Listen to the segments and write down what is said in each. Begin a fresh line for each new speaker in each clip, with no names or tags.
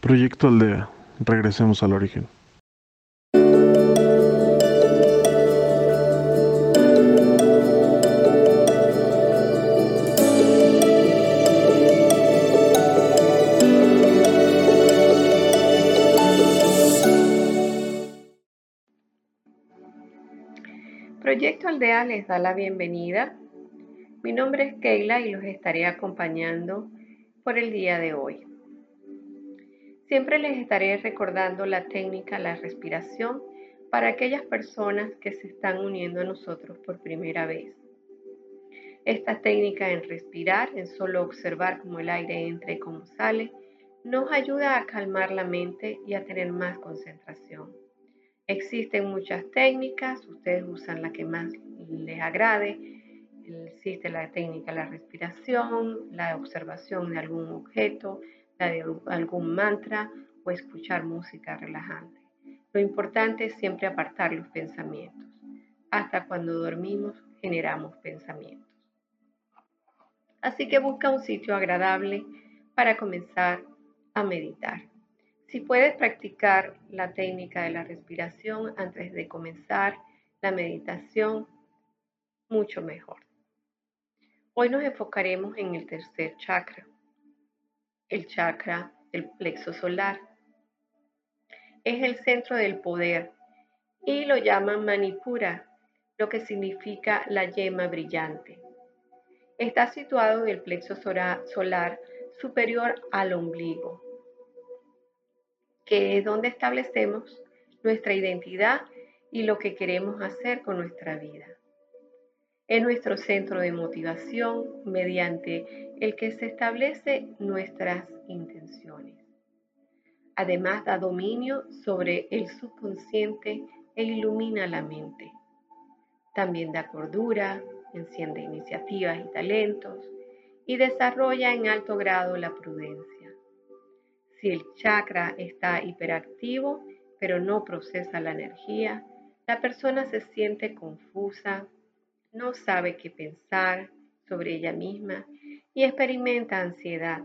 Proyecto Aldea. Regresemos al origen.
Proyecto Aldea les da la bienvenida. Mi nombre es Keila y los estaré acompañando por el día de hoy. Siempre les estaré recordando la técnica, la respiración, para aquellas personas que se están uniendo a nosotros por primera vez. Esta técnica en respirar, en solo observar cómo el aire entra y cómo sale, nos ayuda a calmar la mente y a tener más concentración. Existen muchas técnicas, ustedes usan la que más les agrade. Existe la técnica la respiración, la observación de algún objeto, de algún mantra o escuchar música relajante. Lo importante es siempre apartar los pensamientos. Hasta cuando dormimos generamos pensamientos. Así que busca un sitio agradable para comenzar a meditar. Si puedes practicar la técnica de la respiración antes de comenzar la meditación, mucho mejor. Hoy nos enfocaremos en el tercer chakra, el chakra del plexo solar. Es el centro del poder y lo llaman Manipura, lo que significa la yema brillante. Está situado en el plexo solar superior al ombligo que es donde establecemos nuestra identidad y lo que queremos hacer con nuestra vida. Es nuestro centro de motivación mediante el que se establece nuestras intenciones. Además da dominio sobre el subconsciente e ilumina la mente. También da cordura, enciende iniciativas y talentos y desarrolla en alto grado la prudencia. Si el chakra está hiperactivo, pero no procesa la energía, la persona se siente confusa, no sabe qué pensar sobre ella misma y experimenta ansiedad.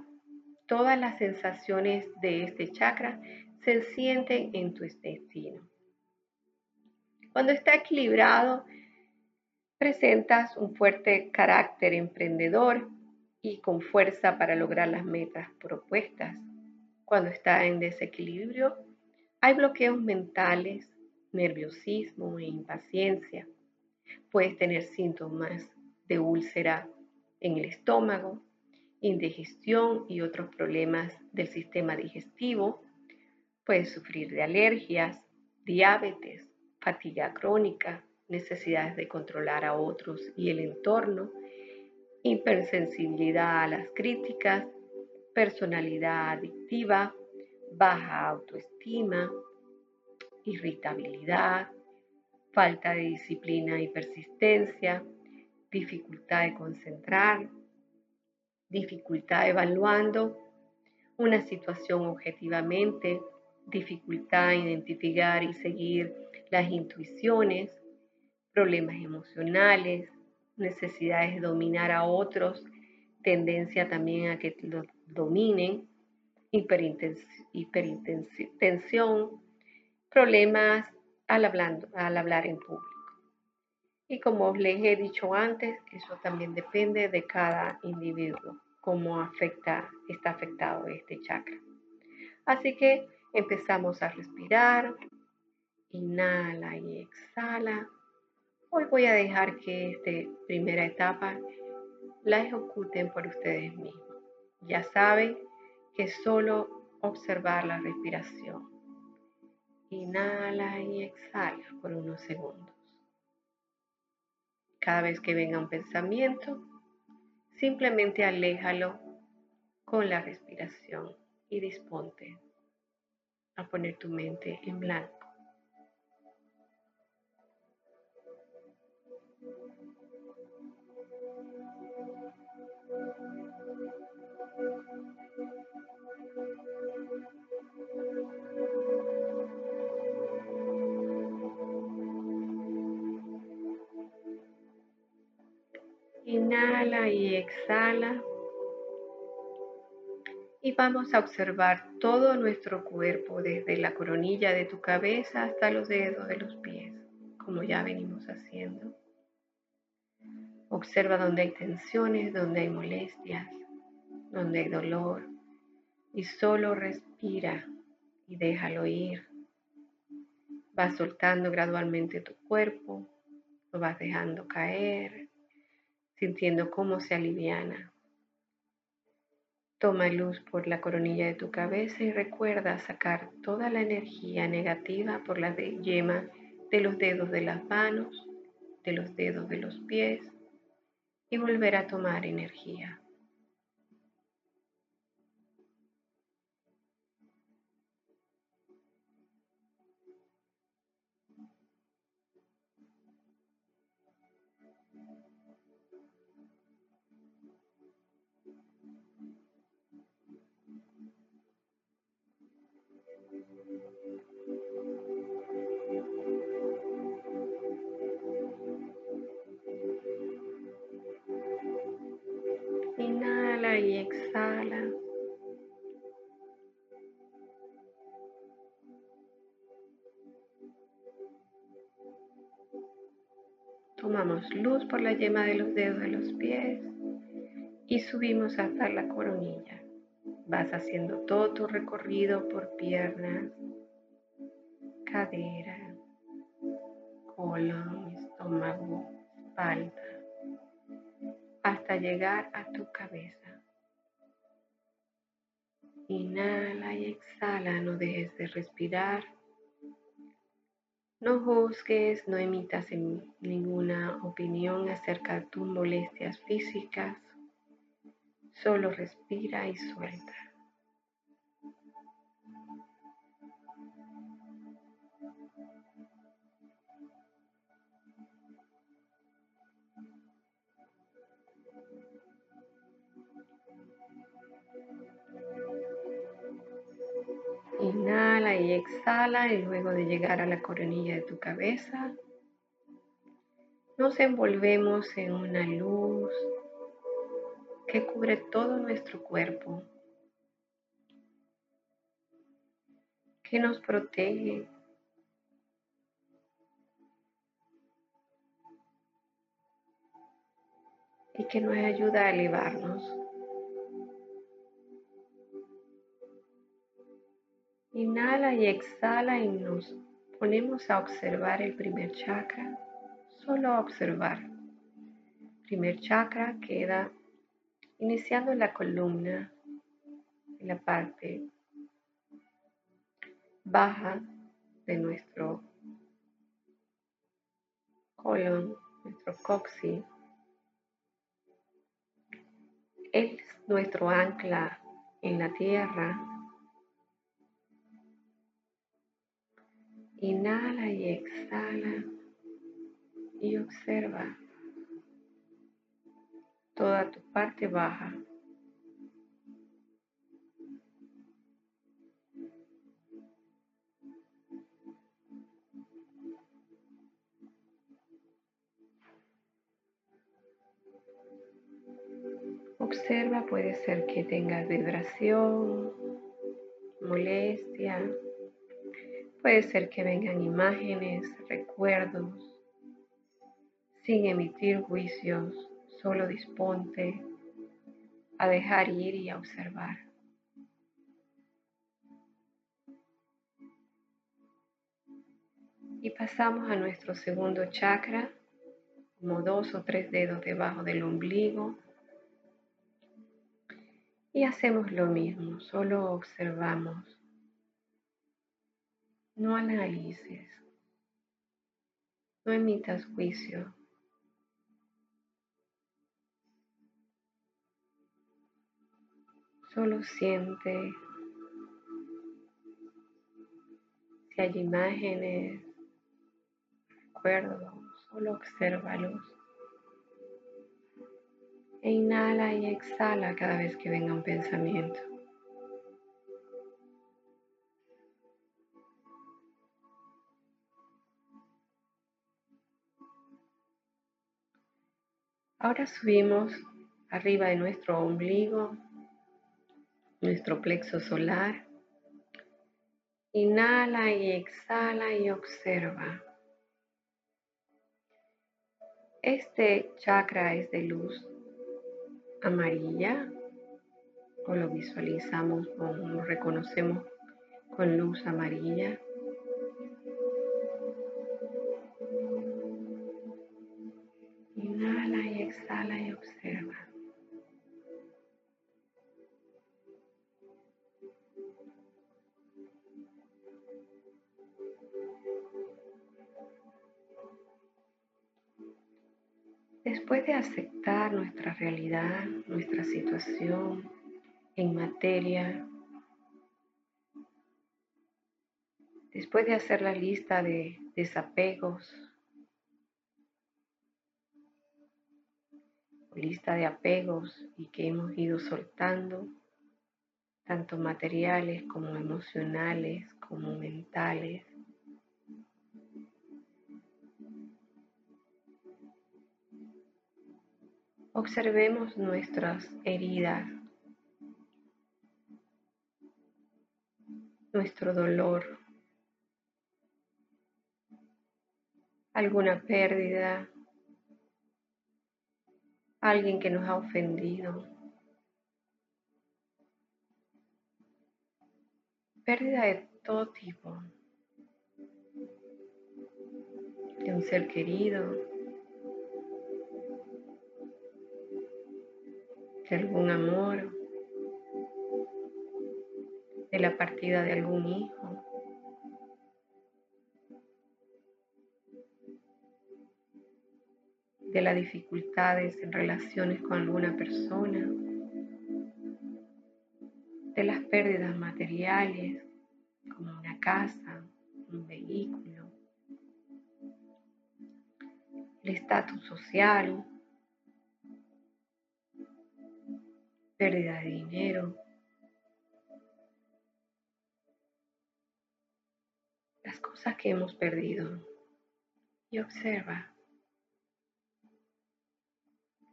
Todas las sensaciones de este chakra se sienten en tu destino. Cuando está equilibrado, presentas un fuerte carácter emprendedor y con fuerza para lograr las metas propuestas. Cuando está en desequilibrio, hay bloqueos mentales, nerviosismo e impaciencia. Puedes tener síntomas de úlcera en el estómago, indigestión y otros problemas del sistema digestivo. Puedes sufrir de alergias, diabetes, fatiga crónica, necesidades de controlar a otros y el entorno, hipersensibilidad a las críticas, personalidad adictiva, baja autoestima, irritabilidad, falta de disciplina y persistencia, dificultad de concentrar, dificultad evaluando una situación objetivamente, dificultad en identificar y seguir las intuiciones, problemas emocionales, necesidades de dominar a otros, tendencia también a que los dominen, hipertensión, problemas al, hablando, al hablar en público. Y como les he dicho antes, eso también depende de cada individuo, cómo afecta, está afectado este chakra. Así que empezamos a respirar, inhala y exhala. Hoy voy a dejar que esta primera etapa la ejecuten por ustedes mismos. Ya saben que solo observar la respiración. Inhala y exhala por unos segundos. Cada vez que venga un pensamiento, simplemente aléjalo con la respiración y disponte a poner tu mente en blanco. Inhala y exhala. Y vamos a observar todo nuestro cuerpo, desde la coronilla de tu cabeza hasta los dedos de los pies, como ya venimos haciendo. Observa donde hay tensiones, donde hay molestias, donde hay dolor. Y solo respira y déjalo ir. Vas soltando gradualmente tu cuerpo, lo vas dejando caer, sintiendo cómo se aliviana. Toma luz por la coronilla de tu cabeza y recuerda sacar toda la energía negativa por la yema de los dedos de las manos, de los dedos de los pies y volver a tomar energía. Luz por la yema de los dedos de los pies y subimos hasta la coronilla. Vas haciendo todo tu recorrido por piernas, cadera, colon, estómago, espalda, hasta llegar a tu cabeza. Inhala y exhala, no dejes de respirar. No juzgues, no emitas ninguna opinión acerca de tus molestias físicas. Solo respira y suelta. Exhala y luego de llegar a la coronilla de tu cabeza, nos envolvemos en una luz que cubre todo nuestro cuerpo, que nos protege, y que nos ayuda a elevarnos. Y exhala y nos ponemos a observar el primer chakra, solo a observar. Primer chakra queda iniciando la columna, en la parte baja de nuestro colon, nuestro coxis. Es nuestro ancla en la tierra Inhala y exhala y observa toda tu parte baja. Observa, puede ser que tengas vibración, molestia, Puede ser que vengan imágenes, recuerdos, sin emitir juicios, solo disponte a dejar ir y a observar. Y pasamos a nuestro segundo chakra, como dos o tres dedos debajo del ombligo. Y hacemos lo mismo, solo observamos no analices, no emitas juicio. Solo siente si hay imágenes, recuerdos, solo obsérvalos. E inhala y exhala cada vez que venga un pensamiento. Ahora subimos arriba de nuestro ombligo, nuestro plexo solar. Inhala y exhala y observa. Este chakra es de luz amarilla o lo visualizamos o lo reconocemos con luz amarilla. Después de aceptar nuestra realidad, nuestra situación en materia, después de hacer la lista de desapegos, lista de apegos y que hemos ido soltando, tanto materiales como emocionales, como mentales, Observemos nuestras heridas, nuestro dolor, alguna pérdida, alguien que nos ha ofendido, pérdida de todo tipo, de un ser querido, de algún amor, de la partida de algún hijo. de las dificultades en relaciones con alguna persona, de las pérdidas materiales como una casa, un vehículo, el estatus social, pérdida de dinero, las cosas que hemos perdido y observa.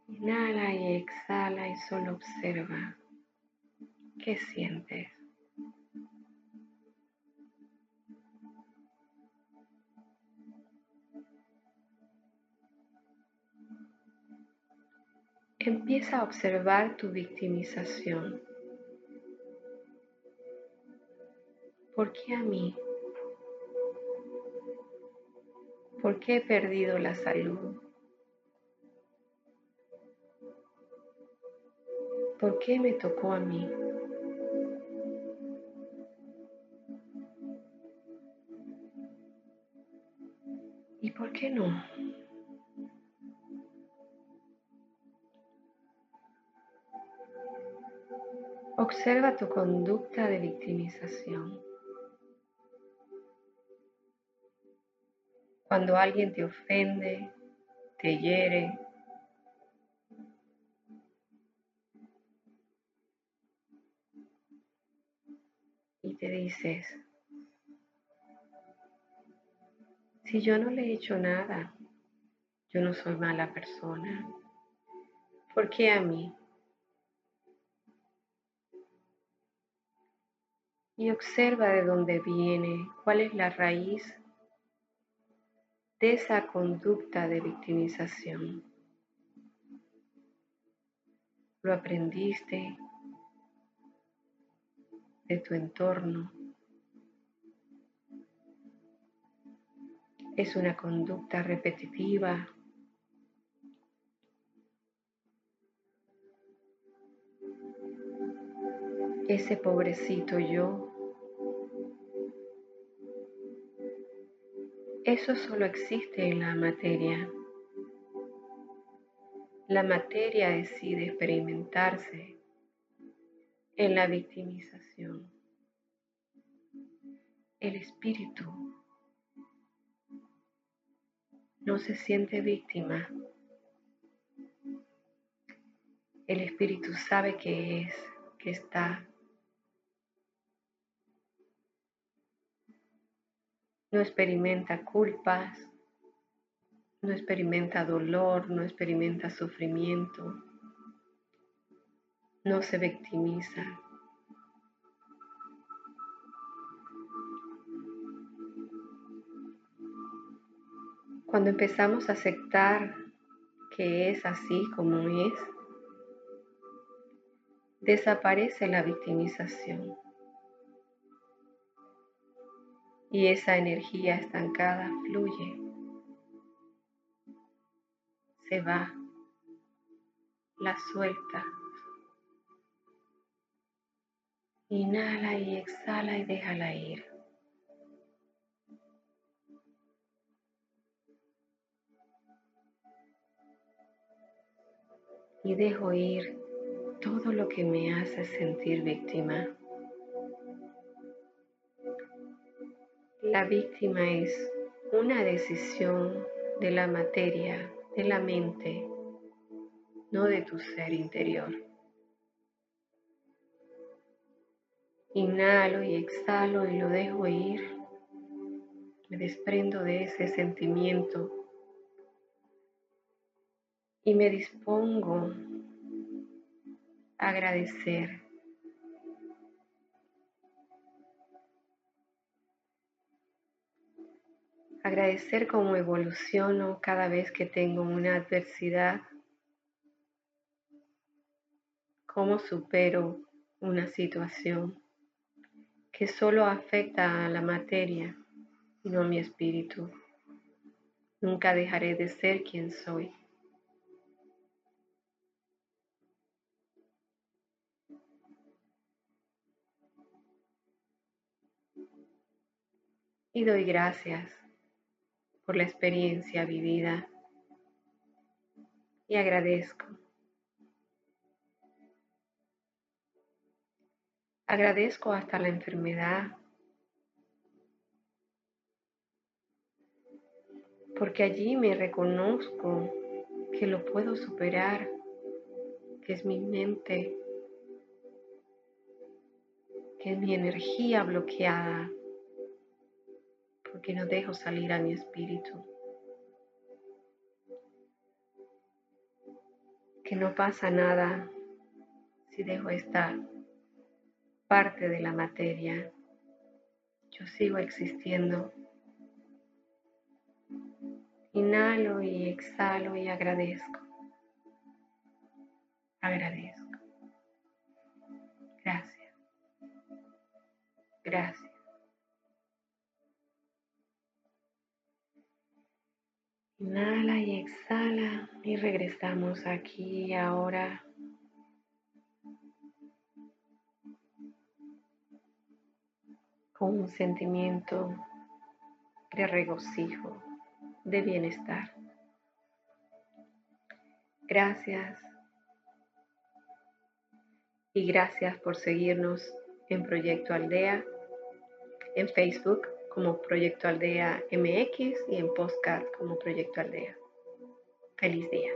Inhala y exhala y solo observa qué sientes. Empieza a observar tu victimización. ¿Por qué a mí? ¿Por qué he perdido la salud? ¿Por qué me tocó a mí? ¿Y por qué no? Observa tu conducta de victimización. Cuando alguien te ofende, te hiere, y te dices, si yo no le he hecho nada, yo no soy mala persona, ¿por qué a mí? Y observa de dónde viene, cuál es la raíz de esa conducta de victimización. Lo aprendiste de tu entorno. Es una conducta repetitiva. Ese pobrecito yo Eso solo existe en la materia. La materia decide experimentarse en la victimización. El espíritu no se siente víctima. El espíritu sabe que es, que está no experimenta culpas, no experimenta dolor, no experimenta sufrimiento, no se victimiza. Cuando empezamos a aceptar que es así como es, desaparece la victimización. Y esa energía estancada fluye, se va, la suelta. Inhala y exhala y déjala ir. Y dejo ir todo lo que me hace sentir víctima. La víctima es una decisión de la materia, de la mente, no de tu ser interior. Inhalo y exhalo y lo dejo ir. Me desprendo de ese sentimiento y me dispongo agradecer. Agradecer cómo evoluciono cada vez que tengo una adversidad, cómo supero una situación que solo afecta a la materia y no a mi espíritu. Nunca dejaré de ser quien soy. y doy gracias por la experiencia vivida. Y agradezco. Agradezco hasta la enfermedad. Porque allí me reconozco que lo puedo superar, que es mi mente, que es mi energía bloqueada porque no dejo salir a mi espíritu. Que no pasa nada si dejo esta parte de la materia. Yo sigo existiendo. Inhalo y exhalo y agradezco. Agradezco. Gracias. Gracias. Regresamos aquí ahora. con un sentimiento de regocijo, de bienestar. Gracias. Y gracias por seguirnos en Proyecto Aldea, en Facebook como Proyecto Aldea MX y en Postcard como Proyecto Aldea. Feliz día.